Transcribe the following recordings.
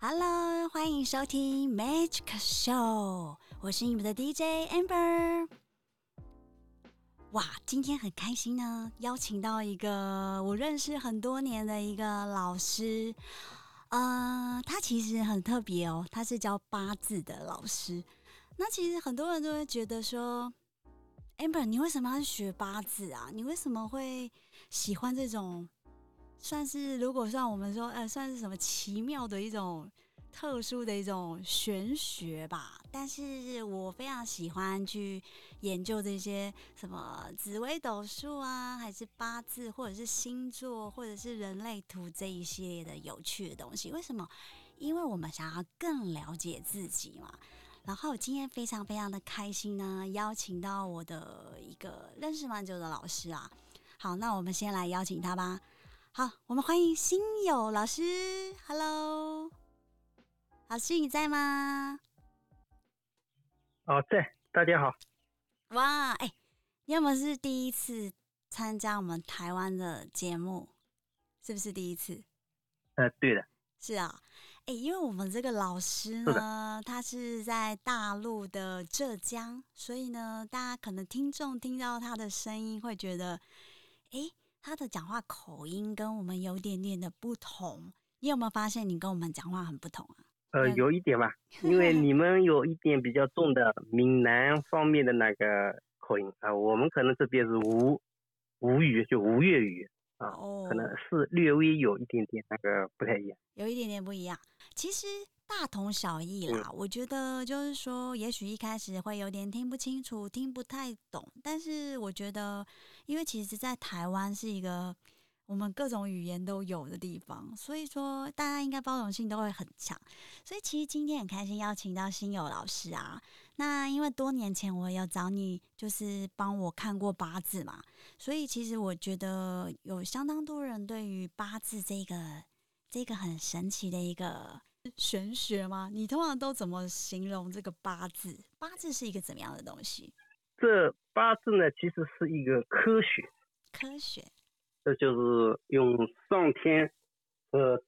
Hello，欢迎收听 Magic Show，我是你们的 DJ Amber。哇，今天很开心呢，邀请到一个我认识很多年的一个老师，呃，他其实很特别哦，他是教八字的老师。那其实很多人都会觉得说，Amber，你为什么要学八字啊？你为什么会喜欢这种？算是如果算我们说，呃，算是什么奇妙的一种特殊的一种玄学吧。但是我非常喜欢去研究这些什么紫微斗数啊，还是八字，或者是星座，或者是人类图这一系列的有趣的东西。为什么？因为我们想要更了解自己嘛。然后今天非常非常的开心呢，邀请到我的一个认识蛮久的老师啊。好，那我们先来邀请他吧。好，我们欢迎新友老师。Hello，老师你在吗？哦，在。大家好。哇，哎，你有没有是第一次参加我们台湾的节目？是不是第一次？呃，对的。是啊，哎，因为我们这个老师呢，他是在大陆的浙江，所以呢，大家可能听众听到他的声音会觉得，哎。他的讲话口音跟我们有点点的不同，你有没有发现你跟我们讲话很不同啊？呃，有一点吧，因为你们有一点比较重的闽南方面的那个口音啊，我们可能这边是吴吴语，就吴粤语啊，可能是略微有一点点那个不太一样，有一点点不一样，其实。大同小异啦，我觉得就是说，也许一开始会有点听不清楚、听不太懂，但是我觉得，因为其实，在台湾是一个我们各种语言都有的地方，所以说大家应该包容性都会很强。所以其实今天很开心邀请到新友老师啊，那因为多年前我有找你，就是帮我看过八字嘛，所以其实我觉得有相当多人对于八字这个这个很神奇的一个。玄学吗？你通常都怎么形容这个八字？八字是一个怎么样的东西？这八字呢，其实是一个科学。科学，这就是用上天和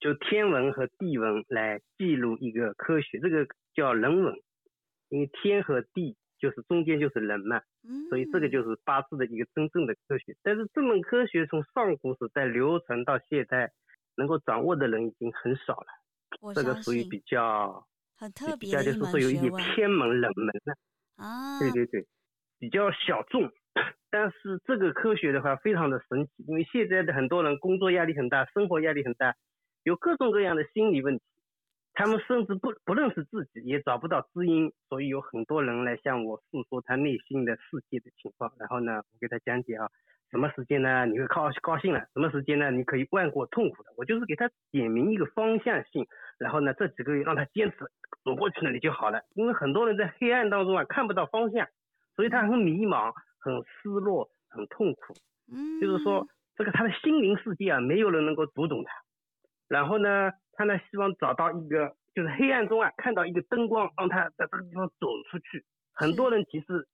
就天文和地文来记录一个科学，这个叫人文。因为天和地就是中间就是人嘛，所以这个就是八字的一个真正的科学。但是这门科学从上古时代流传到现在，能够掌握的人已经很少了。这个属于比较很特别的就是说有一点偏门冷门的啊，对对对，比较小众。但是这个科学的话非常的神奇，因为现在的很多人工作压力很大，生活压力很大，有各种各样的心理问题，他们甚至不不认识自己，也找不到知音，所以有很多人来向我诉说他内心的世界的情况。然后呢，我给他讲解啊。什么时间呢？你会高高兴了？什么时间呢？你可以万过痛苦的。我就是给他点明一个方向性，然后呢，这几个月让他坚持走过去那里就好了。因为很多人在黑暗当中啊，看不到方向，所以他很迷茫、很失落、很痛苦。嗯，就是说这个他的心灵世界啊，没有人能够读懂他。然后呢，他呢希望找到一个，就是黑暗中啊看到一个灯光，让他在这个地方走出去。很多人其实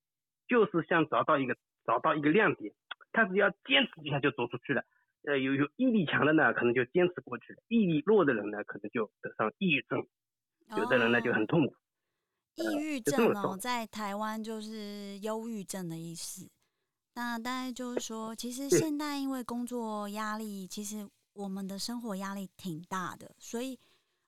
就是想找到一个找到一个亮点。他只要坚持一下就走出去了，呃，有有毅力强的呢，可能就坚持过去了；毅力弱的人呢，可能就得上抑郁症，有的人呢就很痛苦。抑郁症哦，在台湾就是忧郁症的意思。那大概就是说，其实现在因为工作压力，其实我们的生活压力挺大的，所以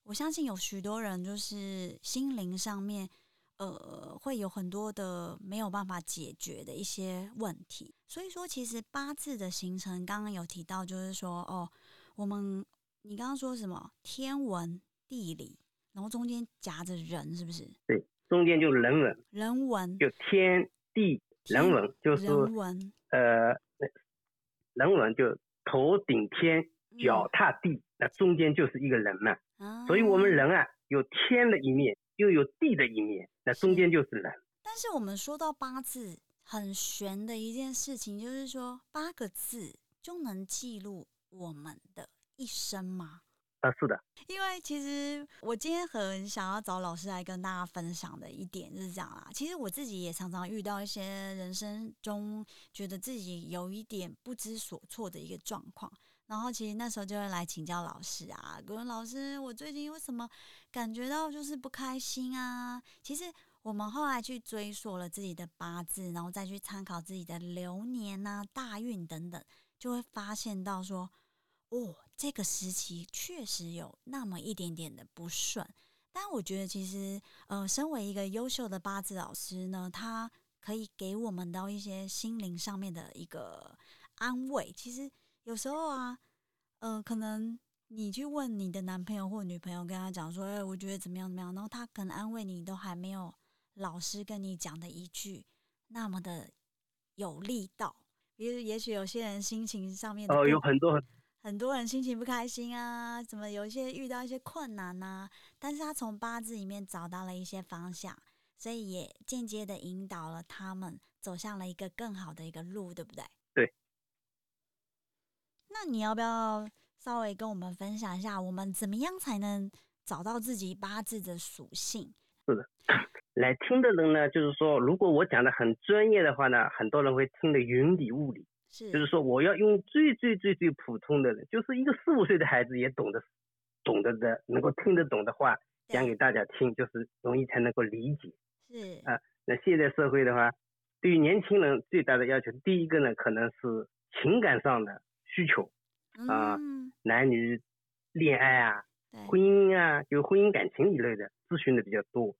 我相信有许多人就是心灵上面。呃，会有很多的没有办法解决的一些问题，所以说其实八字的形成，刚刚有提到，就是说哦，我们你刚刚说什么？天文地理，然后中间夹着人，是不是？对，中间就是人文，人文就天地人文，就是人文，呃，人文就头顶天，脚踏地，那中间就是一个人嘛，所以我们人啊，有天的一面。又有地的一面，那中间就是人。但是我们说到八字很玄的一件事情，就是说八个字就能记录我们的一生吗？啊，是的。因为其实我今天很想要找老师来跟大家分享的一点是这样啦。其实我自己也常常遇到一些人生中觉得自己有一点不知所措的一个状况。然后其实那时候就会来请教老师啊，跟老师，我最近为什么感觉到就是不开心啊？其实我们后来去追溯了自己的八字，然后再去参考自己的流年啊、大运等等，就会发现到说，哦，这个时期确实有那么一点点的不顺。但我觉得其实，呃，身为一个优秀的八字老师呢，他可以给我们到一些心灵上面的一个安慰。其实。有时候啊，呃，可能你去问你的男朋友或女朋友，跟他讲说，哎，我觉得怎么样怎么样，然后他可能安慰你，都还没有老师跟你讲的一句那么的有力道。比如，也许有些人心情上面哦，有很多很很多人心情不开心啊，怎么有一些遇到一些困难呐，但是他从八字里面找到了一些方向，所以也间接的引导了他们走向了一个更好的一个路，对不对对？那你要不要稍微跟我们分享一下，我们怎么样才能找到自己八字的属性？是的，来听的人呢，就是说，如果我讲的很专业的话呢，很多人会听得云里雾里。是，就是说，我要用最最最最普通的人，就是一个四五岁的孩子也懂得懂得的，能够听得懂的话讲给大家听，就是容易才能够理解。是啊，那现在社会的话，对于年轻人最大的要求，第一个呢，可能是情感上的。需求啊，男女恋爱啊，婚姻啊，就婚姻感情一类的咨询的比较多。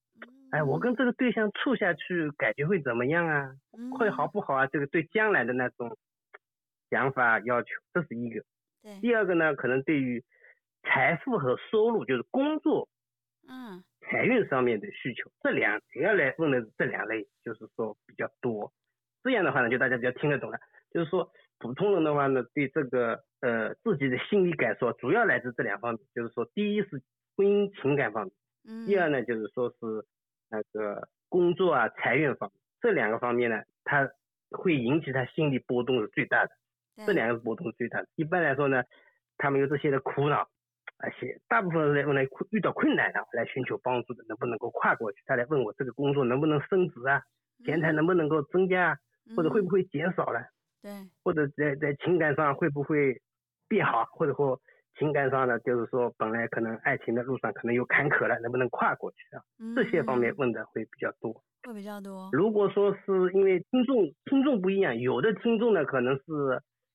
哎，我跟这个对象处下去，感觉会怎么样啊？会好不好啊？这个对将来的那种想法要求，这是一个。第二个呢，可能对于财富和收入，就是工作，嗯，财运上面的需求，这两主要来问的是这两类，就是说比较多。这样的话呢，就大家比较听得懂了，就是说。普通人的话呢，对这个呃自己的心理感受主要来自这两方面，就是说，第一是婚姻情感方面，嗯，第二呢就是说是那个工作啊财运方面，这两个方面呢，它会引起他心理波动是最大的，这两个波动是最大的。一般来说呢，他们有这些的苦恼，而且大部分人来遇到困难的来寻求帮助的，能不能够跨过去？他来问我这个工作能不能升职啊，钱财能不能够增加啊，或者会不会减少了？对，或者在在情感上会不会变好，或者说情感上呢，就是说本来可能爱情的路上可能有坎坷了，能不能跨过去啊？这些方面问的会比较多，会比较多。如果说是因为听众听众不一样，有的听众呢可能是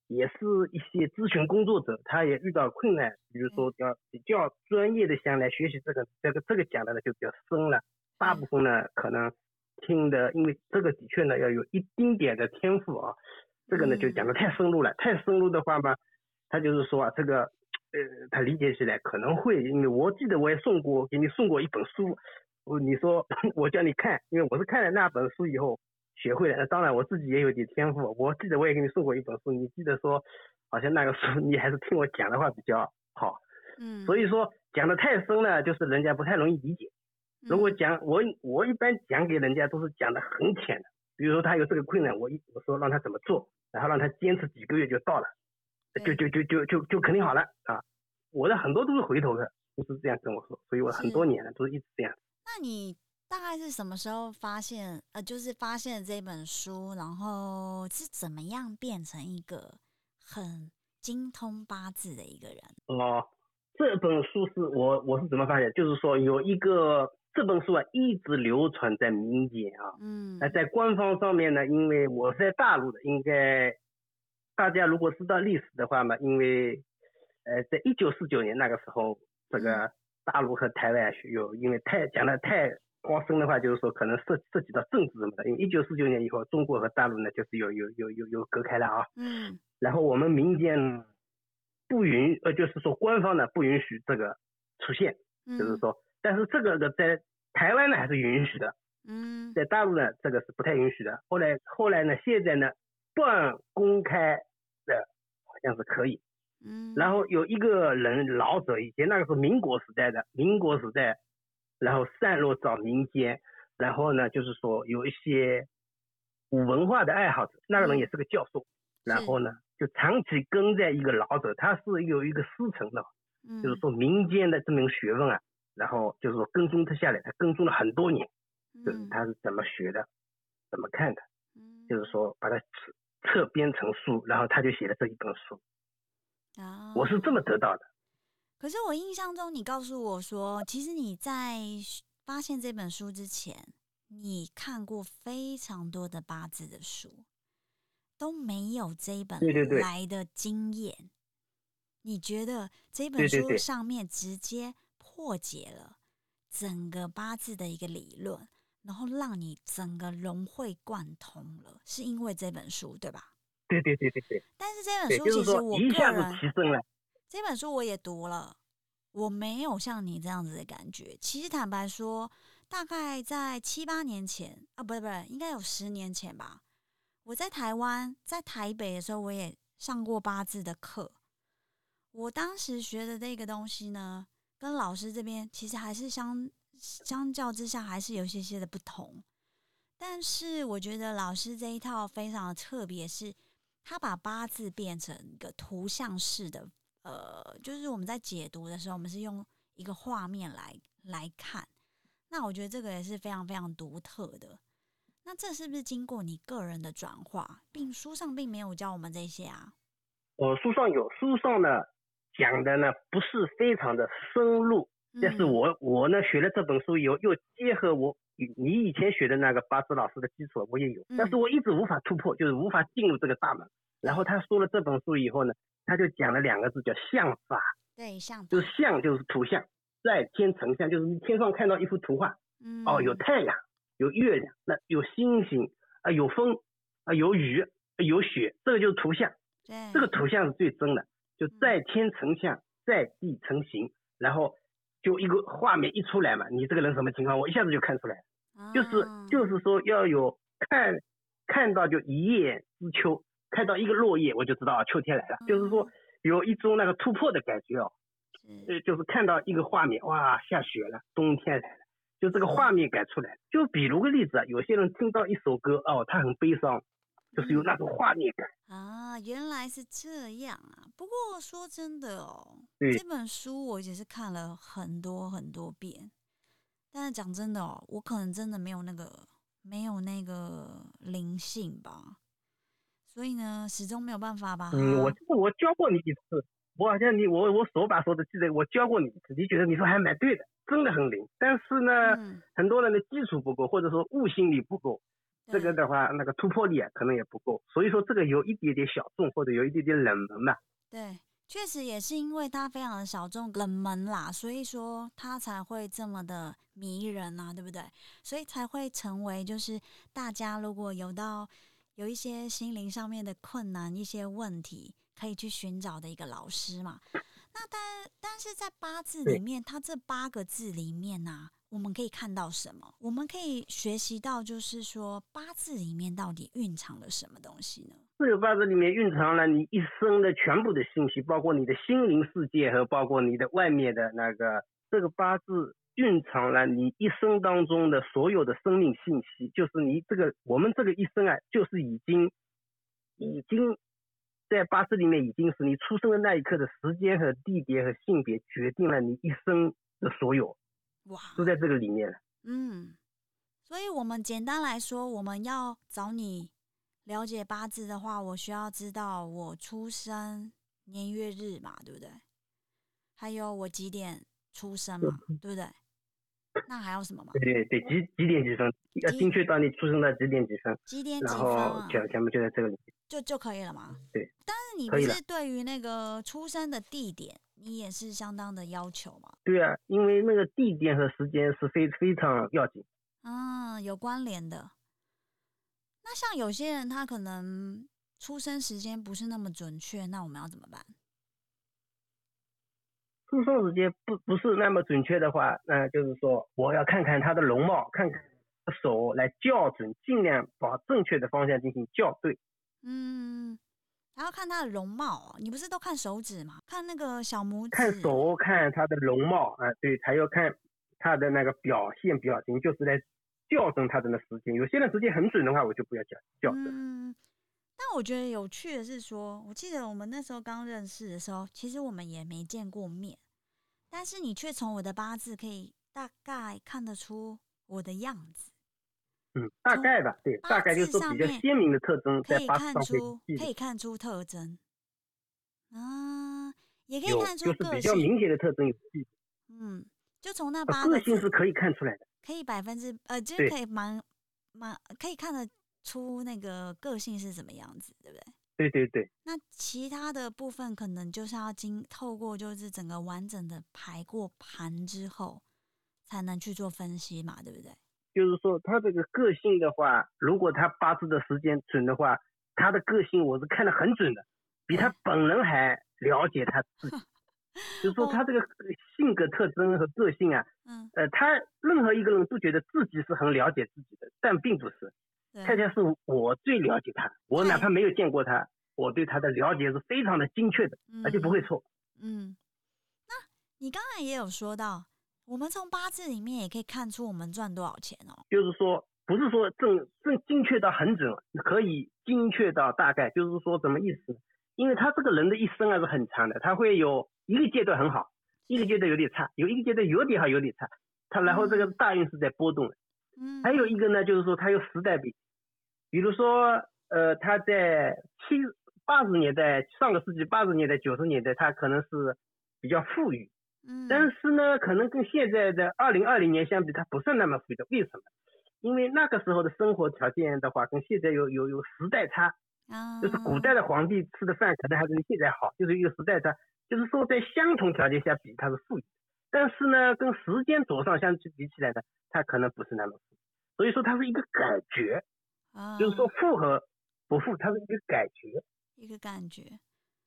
也是一些咨询工作者，他也遇到困难，比如说要比较专业的想来学习这个这个这个讲的呢就比较深了。大部分呢可能听的，因为这个的确呢要有一丁点的天赋啊。这个呢就讲的太深入了，太深入的话嘛，他就是说啊，这个呃，他理解起来可能会，因为我记得我也送过给你送过一本书，我你说 我叫你看，因为我是看了那本书以后学会了，那当然我自己也有点天赋，我记得我也给你送过一本书，你记得说好像那个书 你还是听我讲的话比较好，嗯，所以说讲的太深了，就是人家不太容易理解。如果讲我我一般讲给人家都是讲的很浅的，比如说他有这个困难，我一我说让他怎么做。然后让他坚持几个月就到了，就就就就就就肯定好了啊！我的很多都是回头的，都是这样跟我说，所以我很多年了都是一直这样。那你大概是什么时候发现呃，就是发现这本书，然后是怎么样变成一个很精通八字的一个人？哦，这本书是我我是怎么发现？就是说有一个。这本书啊，一直流传在民间啊。嗯。那在官方上面呢，因为我是在大陆的，应该大家如果知道历史的话嘛，因为呃，在一九四九年那个时候，这个大陆和台湾有因为太讲的太高深的话，就是说可能涉涉及到政治什么的。因为一九四九年以后，中国和大陆呢就是有有有有有隔开了啊。嗯。然后我们民间不允呃，就是说官方呢不允许这个出现，就是说。但是这个的在台湾呢还是允许的，嗯，在大陆呢这个是不太允许的。后来后来呢现在呢半公开的好像是可以，嗯，然后有一个人老者以前那个是民国时代的，民国时代，然后散落到民间，然后呢就是说有一些古文化的爱好者，那个人也是个教授，然后呢就长期跟在一个老者，他是有一个师承的，就是说民间的这门学问啊。然后就是说跟踪他下来，他跟踪了很多年，就是他是怎么学的，怎么看的，就是说把它侧编成书，然后他就写了这一本书。啊，我是这么得到的。可是我印象中，你告诉我说，其实你在发现这本书之前，你看过非常多的八字的书，都没有这一本来的经验。你觉得这本书上面直接破解了整个八字的一个理论，然后让你整个融会贯通了，是因为这本书对吧？对对对对对但是这本，书其实我个一下子人提升了。这本书我也读了，我没有像你这样子的感觉。其实坦白说，大概在七八年前啊，不是不是，应该有十年前吧。我在台湾，在台北的时候，我也上过八字的课。我当时学的这个东西呢，跟老师这边其实还是相相较之下还是有些些的不同。但是我觉得老师这一套非常的特别，是他把八字变成一个图像式的呃，就是我们在解读的时候，我们是用一个画面来来看。那我觉得这个也是非常非常独特的。那这是不是经过你个人的转化，并书上并没有教我们这些啊？我书上有，书上呢讲的呢不是非常的深入，但是嗯。我我呢学了这本书以后，又结合我你以前学的那个八字老师的基础，我也有，但是嗯我一直无法突破，就是无法进入这个大门。然后他说了这本书以后呢，他就讲了两个字叫相法，对像就是相就是图像，在天成像，就是你天上看到一幅图画，嗯。哦，有太阳，有月亮，那有星星啊，有风啊，有雨，有雪，这个就是图像。对。这个图像是最真的，就嗯。在天成像，在地成形，然后就一个画面一出来嘛，你这个人什么情况，我一下子就看出来了。就是啊。就是说要有看看到就一叶知秋，看到一个落叶我就知道啊秋天来了，就是说有一种那个突破的感觉哦，是。呃，就是看到一个画面，哇，下雪了，冬天来了，就这个画面感出来。就比如个例子啊，有些人听到一首歌哦，他很悲伤，就是有那种画面感。啊，原来是这样啊！不过说真的哦，这本书我也是看了很多很多遍，但是讲真的哦，我可能真的没有那个没有那个灵性吧，所以呢，始终没有办法吧。嗯，我我教过你几次，我好像你我我手把手的记得我教过你一次，你觉得你说还蛮对的，真的很灵。但是呢，嗯，很多人的基础不够，或者说悟性力不够，这个的话那个突破力啊可能也不够，所以说这个有一点点小众或者有一点点冷门吧。对，确实也是因为它非常的小众冷门啦，所以说它才会这么的迷人啊，对不对？所以才会成为就是大家如果有到有一些心灵上面的困难、一些问题，可以去寻找的一个老师嘛。那但但是在八字里面，它这八个字里面呢、我们可以看到什么？我们可以学习到，就是说八字里面到底蕴藏了什么东西呢？这个八字里面蕴藏了你一生的全部的信息，包括你的心灵世界和包括你的外面的那个。这个八字蕴藏了你一生当中的所有的生命信息，就是你这个我们这个一生啊，就是已经已经在八字里面已经是你出生的那一刻的时间和地点和性别决定了你一生的所有，哇，都在这个里面了。嗯，所以我们简单来说，我们要找你了解八字的话，我需要知道我出生年月日嘛，对不对？还有我几点出生嘛，对不对？那还有什么吗？对对对，几几点几分，要精确到你出生的几点几分，几点几然分全全部就在这个里面。就就可以了吗。对。但是你不是对于那个出生的地点，你也是相当的要求嘛？对啊，因为那个地点和时间是非非常要紧。啊，有关联的。那像有些人他可能出生时间不是那么准确，那我们要怎么办？出生时间不不是那么准确的话，那就是说我要看看他的容貌，看看手来校准，尽量把正确的方向进行校对。嗯，还要看他的容貌哦。你不是都看手指吗？看那个小拇指。看手，看他的容貌啊，对，还要看他的那个表现表情，就是来校正他的那时间。有些人时间很准的话，我就不要讲校正。嗯，但我觉得有趣的是说，我记得我们那时候刚认识的时候，其实我们也没见过面，但是你却从我的八字可以大概看得出我的样子，嗯，大概吧，对，大概就是说比较鲜明的特征可在八字以看出可以。看出特征啊。也可以看出个就是比较。明显的特征有记，嗯，就从那呃八个字个性是可以看出来的。可以百分之呃，就是可以蛮蛮可以看得出那个个性是怎么样子，对不对？对对对，那其他的部分可能就是要经透过就是整个完整的排过盘之后，才能去做分析嘛，对不对？就是说他这个个性的话，如果他八字的时间准的话，他的个性我是看得很准的，比他本人还了解他自己。就是说哦他这个性格特征和个性啊，嗯，呃，他任何一个人都觉得自己是很了解自己的，但并不是。恰恰是我最了解他，我哪怕没有见过他，我对他的了解是非常的精确的，而且不会错。嗯，那你刚才也有说到，我们从八字里面也可以看出我们赚多少钱哦。就是说，不是说正正精确到很准，可以精确到大概，就是说什么意思？因为他这个人的一生啊是很长的，他会有一个阶段很好，一个阶段有点差，有一个阶段有点好，有点差。他然后这个大运是在波动的。嗯，还有一个呢，就是说他有时代比，比如说，呃，他在七八十年代，上个世纪八十年代、九十年代，他可能是比较富裕，嗯，但是呢，可能跟现在的二零二零年相比，它不是那么富裕的。为什么？因为那个时候的生活条件的话，跟现在有有有时代差，啊，就是古代的皇帝吃的饭可能还比现在好，就是一个时代差。就是说，在相同条件下比，它是富裕，但是呢，跟时间轴上相比起来呢，它可能不是那么富。所以说，它是一个感觉，啊，就是说富和不富，它是一个感觉。一个感觉。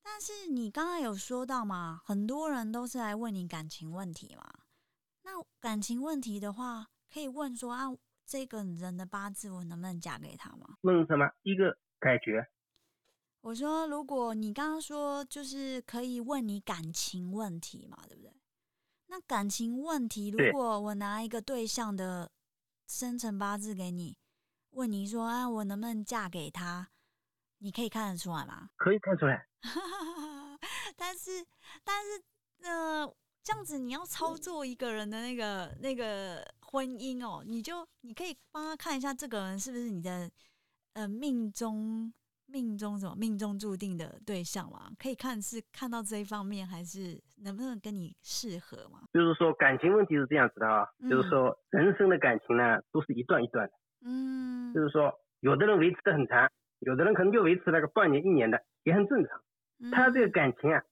但是你刚刚有说到嘛，很多人都是来问你感情问题嘛。那感情问题的话，可以问说啊，这个人的八字我能不能嫁给他吗？问什么？一个感觉。我说，如果你刚刚说就是可以问你感情问题嘛，对不对？那感情问题，如果我拿一个对象的生辰八字给你，问你说啊，我能不能嫁给他？你可以看得出来吗？可以看出来，但是，但是，呃，这样子你要操作一个人的那个那个婚姻哦，你就你可以帮他看一下这个人是不是你的呃命中命中什么命中注定的对象嘛？可以看是看到这一方面，还是能不能跟你适合嘛？就是说感情问题是这样子的啊，嗯就是说人生的感情呢都是一段一段的，嗯就是说有的人维持的很长，有的人可能就维持那个半年一年的，也很正常。他这个感情啊，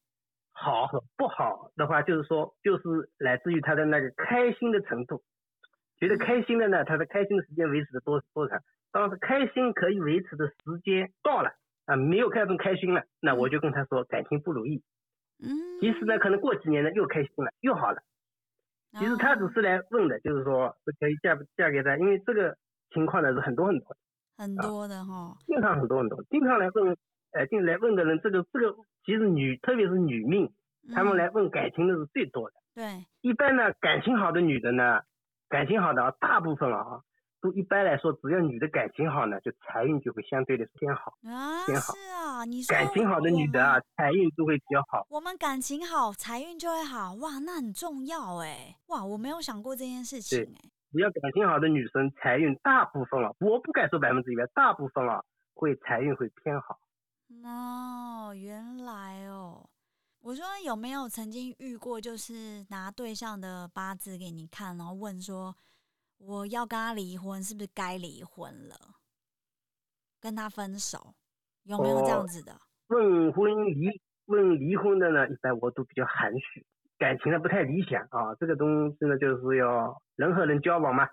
好和不好的话，就是说就是来自于他的那个开心的程度。觉得开心的呢，他的开心的时间维持的多多长？当时开心可以维持的时间到了啊，没有开始开心了，那我就跟他说感情不如意。嗯，其实呢，可能过几年呢又开心了，又好了。其实他只哦是来问的，就是说是可以嫁不嫁给他，因为这个情况呢是很多很多，很多的哈，经常很多很多，经常来问，呃，经来问的人，这个这个其实女，特别是女命，他们嗯来问感情的是最多的。对，一般呢，感情好的女的呢，感情好的啊，大部分啊，都一般来说，只要女的感情好呢，就财运就会相对的偏好。啊，偏好。是啊，你说感情好的女的啊，财运就会比较好。我们感情好，财运就会好，哇，那很重要哎，哇，我没有想过这件事情哎，只要感情好的女生，财运大部分了，我不敢说百分之一百，大部分啊会财运会偏好。哦，原来哦，我说有没有曾经遇过，就是拿对象的八字给你看，然后问说我要跟他离婚，是不是该离婚了？跟他分手，有没有这样哦子的？问婚离问离婚的呢，一般我都比较含蓄，感情呢不太理想啊。这个东西呢，就是要人和人交往嘛，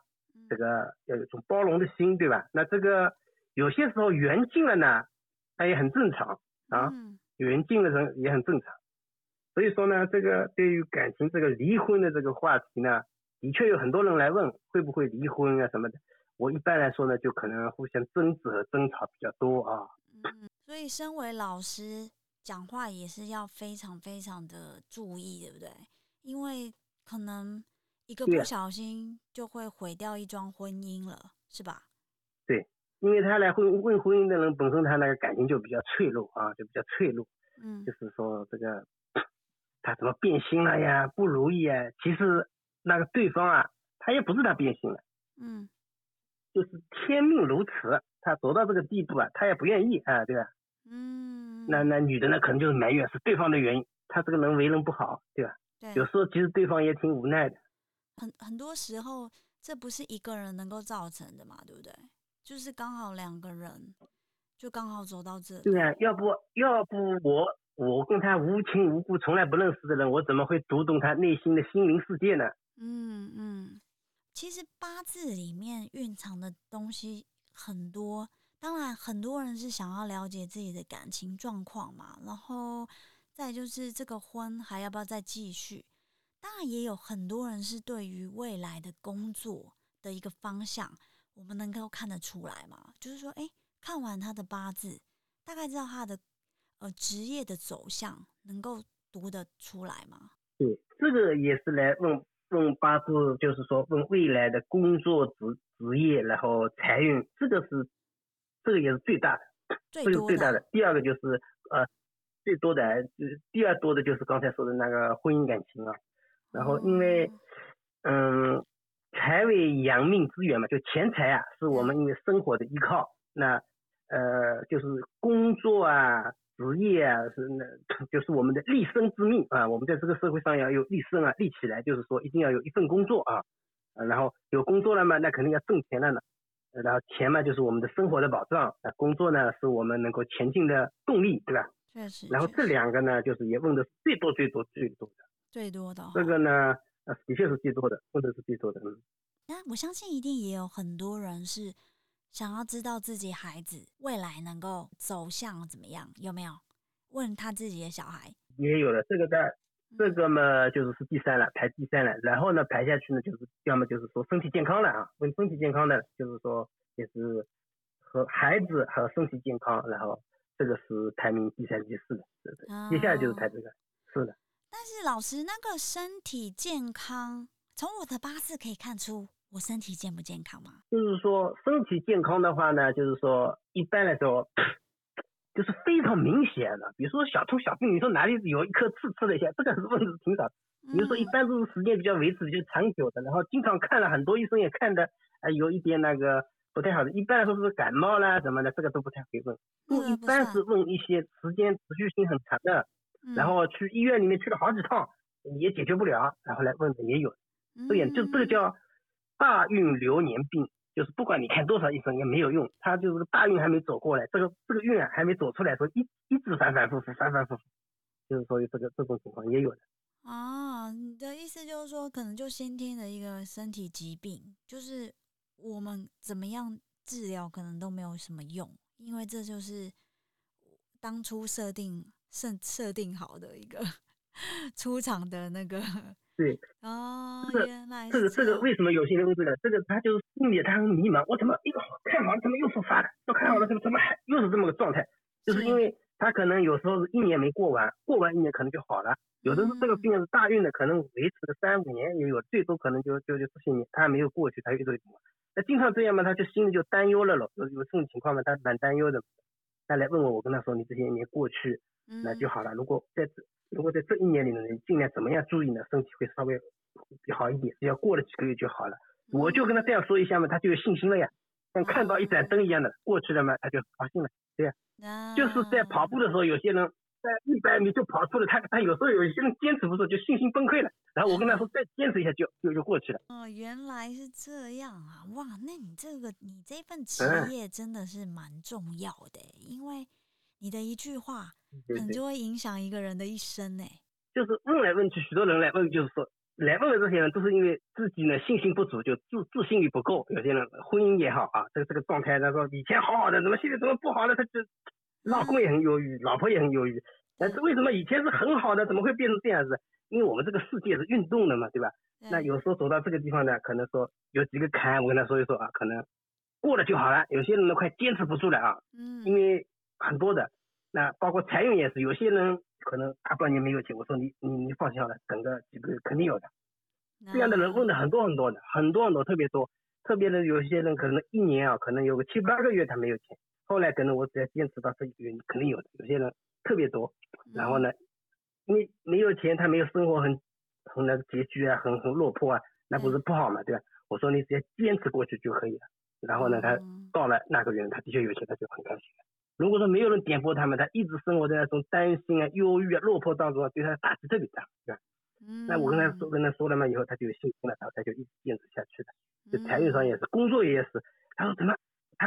这个要有一种包容的心，对吧？那这个有些时候缘尽了呢，那也很正常啊，嗯缘尽了人也很正常。所以说呢，这个对于感情这个离婚的这个话题呢，的确有很多人来问会不会离婚啊什么的。我一般来说呢，就可能互相争执和争吵比较多啊。嗯，所以身为老师，讲话也是要非常非常的注意，对不对？因为可能一个不小心就会毁掉一桩婚姻了，是吧？对因为他来问问婚姻的人本身他那个感情就比较脆弱啊，就比较脆弱，嗯就是说这个他怎么变心了呀，不如意啊，其实那个对方啊，他也不是他变心了，嗯就是天命如此，他走到这个地步啊，他也不愿意啊，对吧？嗯，那那女的呢，可能就是埋怨是对方的原因，他这个人为人不好，对吧？对，有时候其实对方也挺无奈的。很很多时候，这不是一个人能够造成的嘛，对不对？就是刚好两个人，就刚好走到这。对啊，要不要不我我跟他无亲无故、从来不认识的人，我怎么会读懂他内心的心灵世界呢？嗯嗯，其实八字里面蕴藏的东西很多，当然很多人是想要了解自己的感情状况嘛，然后再就是这个婚还要不要再继续。当然也有很多人是对于未来的工作的一个方向，我们能够看得出来嘛？就是说，哎，看完他的八字，大概知道他的呃职业的走向，能够读得出来吗？对，这个也是来问问八字，就是说问未来的工作职职业，然后财运，这个是这个也是最大的，最这个最大的的。第二个就是呃最多的，呃第二多的就是刚才说的那个婚姻感情啊。然后因为，哦嗯，财为养命之源嘛，就钱财啊，是我们嗯因为生活的依靠。那呃，就是工作啊、职业啊，是那 就是我们的立身之命啊。我们在这个社会上要有立身啊，立起来，就是说一定要有一份工作啊。呃然后有工作了嘛，那肯定要挣钱了呢。呃然后钱嘛，就是我们的生活的保障。那工作呢，是我们能够前进的动力，对吧？确实，然后这两个呢，就是也问的最多、最多、最多的。最多的哦。这个呢，呃，的确是最多的，问的是最多的。嗯，那我相信一定也有很多人是想要知道自己孩子未来能够走向怎么样，有没有？问他自己的小孩，也有的这个的，这嗯个嘛就是是第三了，排第三了。然后呢，排下去呢，就是要么就是说身体健康了啊，问身体健康的，就是说也是和孩子和身体健康，然后这个是排名第三、第四的，是的。接下来就是排这个，是的。但是老师，那个身体健康，从我的八字可以看出我身体健不健康吗？就是说身体健康的话呢，就是说一般来说，就是非常明显的，比如说小痛小病，你说哪里有一颗刺刺的一下，这个是问题挺少的。比如说一嗯般都是时间比较维持就长久的，然后经常看了很多医生也看的，呃有一点那个不太好的。一般来说是感冒啦什么的，这个都不太会问。不一般是问一些时间持续性很长的，然嗯后去医院里面去了好几趟也解决不了，然后来问的也有。这也就这个嗯叫大运流年病，就是不管你看多少医生也没有用，他就是大运还没走过来，这个这个运啊还没走出来，说一一直反反复复反反复复，就是说这个这种情况也有的。啊，你的意思就是说，可能就先天的一个身体疾病，就是我们怎么样治疗，可能都没有什么用，因为这就是当初设定设设定好的一个 出场的那个对，哦，这个这个这个为什么有些人会这个？这个他就是心里他很迷茫，我怎么一个看好了，怎么又复发了？都看好了，怎么怎么还又是这么个状态？就是是因为他可能有时候是一年没过完，过完一年可能就好了。有的是这个病是大运的，可能维持个三五年也有，最多可能就就就这些年，他还没有过去，他又这个情况。那经常这样嘛，他就心里就担忧了咯。有有这种情况嘛，他蛮担忧的。他来问我，我跟他说，你这些年过去那就嗯好了。如果在这如果在这一年里呢，你尽量怎么样注意呢？身体会稍微好一点，只要过了几个月就好了。我就跟他这样说一下嘛，他就有信心了呀，像看到一盏灯一样的，过去了嘛，他就高兴了。对呀就是在跑步的时候，有些人在一百米就跑出了，他他有时候有些人坚持不住，就信心崩溃了。然后我跟他说，再坚持一下就就就过去了。哦，原来是这样啊！哇，那你这个你这份职嗯业真的是蛮重要的欸，因为你的一句话可能就会影响一个人的一生呢。就是问来问去，许多人来问，就是说来问的这些人都是因为自己呢信心不足，就自自信力不够。有些人婚姻也好啊，这个这个状态，他说以前好好的，怎么现在怎么不好了？他就老公也很忧郁，老婆也很忧郁。但是为什么以前是很好的，怎么会变成这样子？因为我们这个世界是运动的嘛，对吧？那有时候走到这个地方呢，可能说有几个坎，我跟他说一说啊，可能过了就好了。有些人呢快坚持不住了啊，嗯，因为很多的，那包括财运也是，有些人可能大半年没有钱，我说你你你放心好了，等个几个月肯定有的。这样的人问的很多很多的，很多很多，特别多。特别的有些人可能一年啊，可能有个七八个月他没有钱，后来可能我只要坚持到这一个月，肯定有的。有些人特别多，然后呢，因为没有钱，他没有生活很很那个拮据啊，很很落魄啊，那不是不好嘛，对吧？我说你只要坚持过去就可以了。然后呢，他嗯到了那个月，他的确有钱，他就很开心。如果说没有人点拨他们，他一直生活在那种担心啊、忧郁啊、落魄当中，对他打击特别大，对吧？嗯，那我跟他说跟他说了嘛，以后他就有信心了，然后他就一直坚持下去的。就财运上也是，工作也是。他说怎么，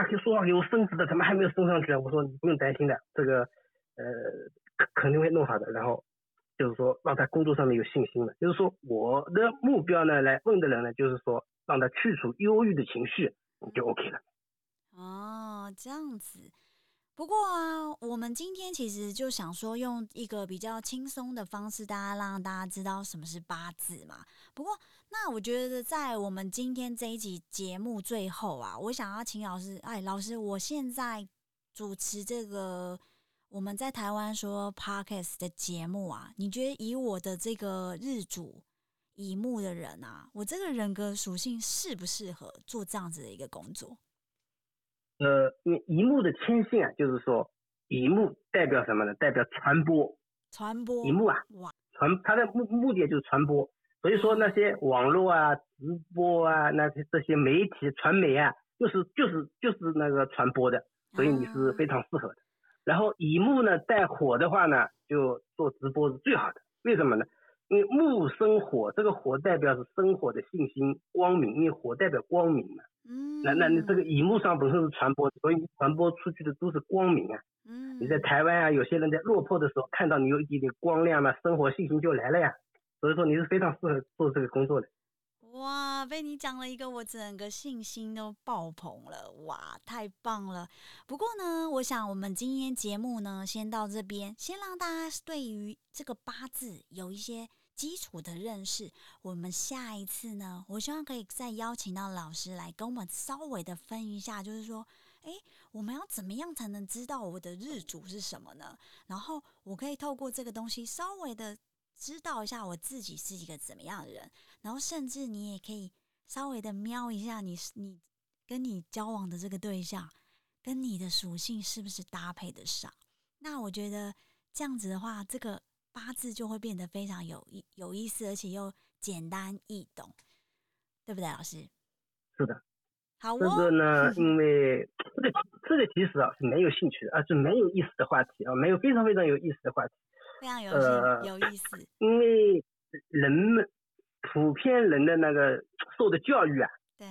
他说话给我升职的，怎么还没有升上去啊？我说你不用担心的，这个呃肯肯定会弄好的。然后就是说让他工作上面有信心了。就是说我的目标呢，来问的人呢，就是说让他去除忧郁的情绪，就 OK 了。哦，这样子。不过啊，我们今天其实就想说，用一个比较轻松的方式，大家让大家知道什么是八字嘛。不过，那我觉得在我们今天这一集节目最后啊，我想要请老师，哎，老师，我现在主持这个我们在台湾说 podcast 的节目啊，你觉得以我的这个日主乙木的人啊，我这个人格属性适不适合做这样子的一个工作？呃，因为乙木的天性啊，就是说乙木代表什么呢？代表传播。传播。乙木啊，哇，传它的目目的就是传播。所以说那些网络啊、直播啊、那些这些媒体传媒啊，就是就是就是那个传播的，所以你是非常适合的。然后乙木呢带火的话呢，就做直播是最好的。为什么呢？因为木生火，这个火代表是生火的信心、光明，因为火代表光明嘛。嗯，那那你这个荧幕上本身是传播，所以传播出去的都是光明啊。嗯，你在台湾啊，有些人在落魄的时候看到你有一点点光亮嘛，生活信心就来了呀。所以说你是非常适合做这个工作的。哇，被你讲了一个，我整个信心都爆棚了，哇，太棒了。不过呢，我想我们今天节目呢，先到这边，先让大家对于这个八字有一些。基础的认识，我们下一次呢，我希望可以再邀请到老师来跟我们稍微的分一下，就是说，哎，我们要怎么样才能知道我的日主是什么呢？然后我可以透过这个东西稍微的知道一下我自己是一个怎么样的人，然后甚至你也可以稍微的瞄一下你你跟你交往的这个对象跟你的属性是不是搭配得上？那我觉得这样子的话，这个。八字就会变得非常有意有意思，而且又简单易懂，对不对，老师？是的。好哦，这个呢，因为这个这个其实啊是没有兴趣的，啊是没有意思的话题啊，没有非常非常有意思的话题。非常有趣，有意思。因为人们普遍人的那个受的教育啊，对，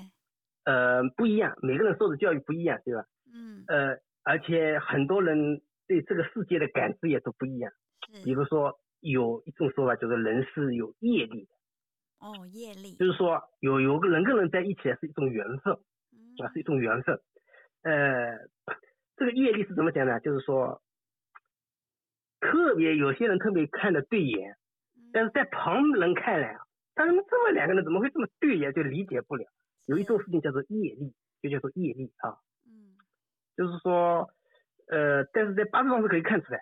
呃不一样，每个人受的教育不一样，对吧？嗯。呃，而且很多人对这个世界的感知也都不一样。比如说，有一种说法就是人是有业力的。哦，业力。就是说，有有个人跟人在一起是一种缘分，啊，是一种缘分。呃，这个业力是怎么讲呢？就是说，特别有些人特别看的对眼，但是在旁人看来啊，他怎么这么两个人怎么会这么对眼，就理解不了。有一种事情叫做业力，就叫做业力啊。嗯。就是说，呃，但是在八字上是可以看出来。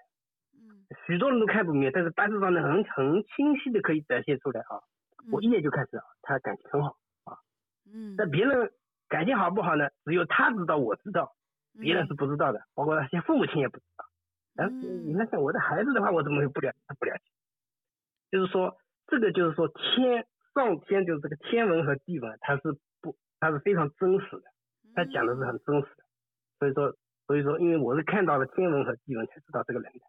许多人都看不明白，但是八字上呢很很清晰的可以展现出来啊，我一眼就看出来他感情很好啊，嗯，那别人感情好不好呢？只有他知道，我知道，别人是不知道的，包括那些父母亲也不知道。但是你看像我的孩子的话，我怎么会不了不了解？就是说这个就是说天上天就是这个天文和地文，它是不它是非常真实的，它讲的是很真实的，所以说所以说因为我是看到了天文和地文才知道这个人的。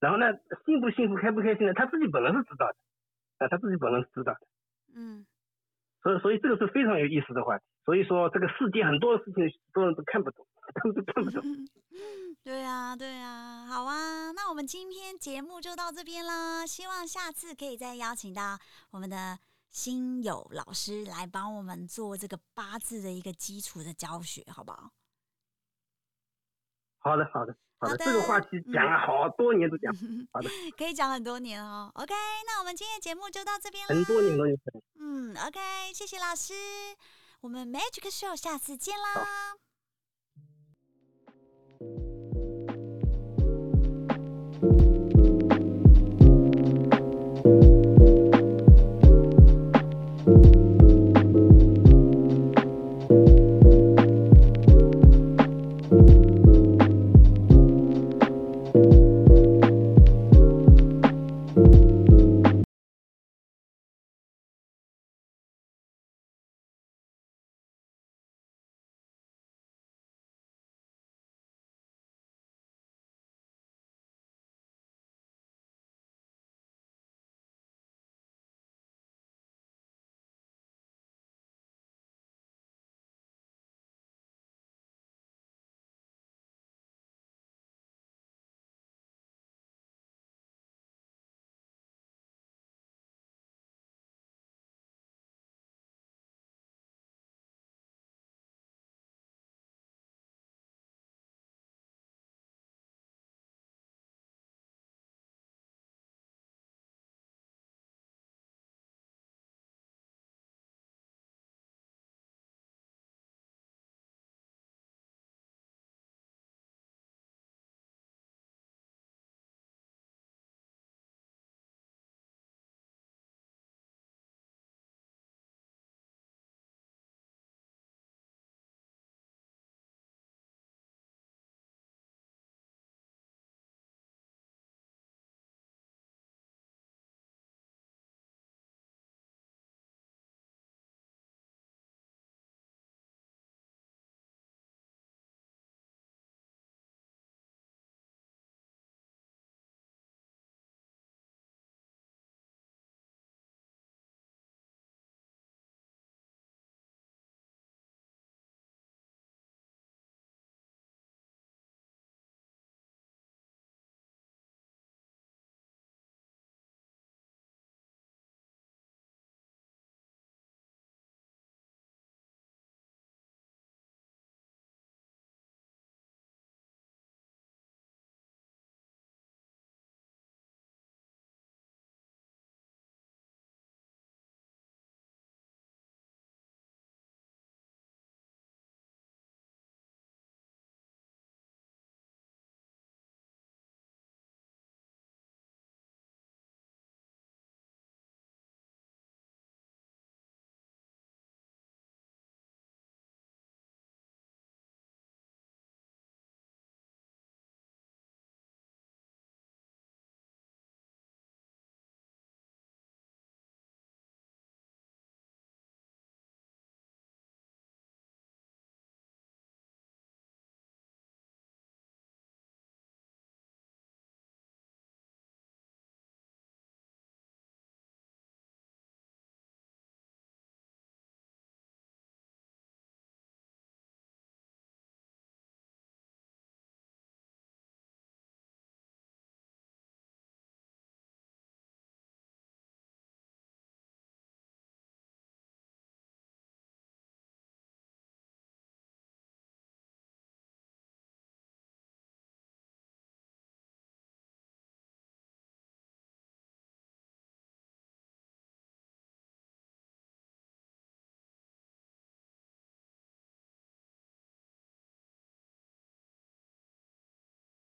然后呢，幸不幸福、开不开心呢？他自己本人是知道的，啊，他自己本人是知道的，嗯，所以所以这个是非常有意思的话题。所以说这个世界很多事情，很多人都看不懂，他们都看不懂。对啊，对啊，好啊，那我们今天节目就到这边啦。希望下次可以再邀请到我们的新友老师来帮我们做这个八字的一个基础的教学，好不好？好的，好的。好的，这个话题讲了好多年都讲，好的，可以讲很多年哦。OK，那我们今天节目就到这边了。很多年都有。嗯，OK，谢谢老师，我们 Magic Show 下次见啦。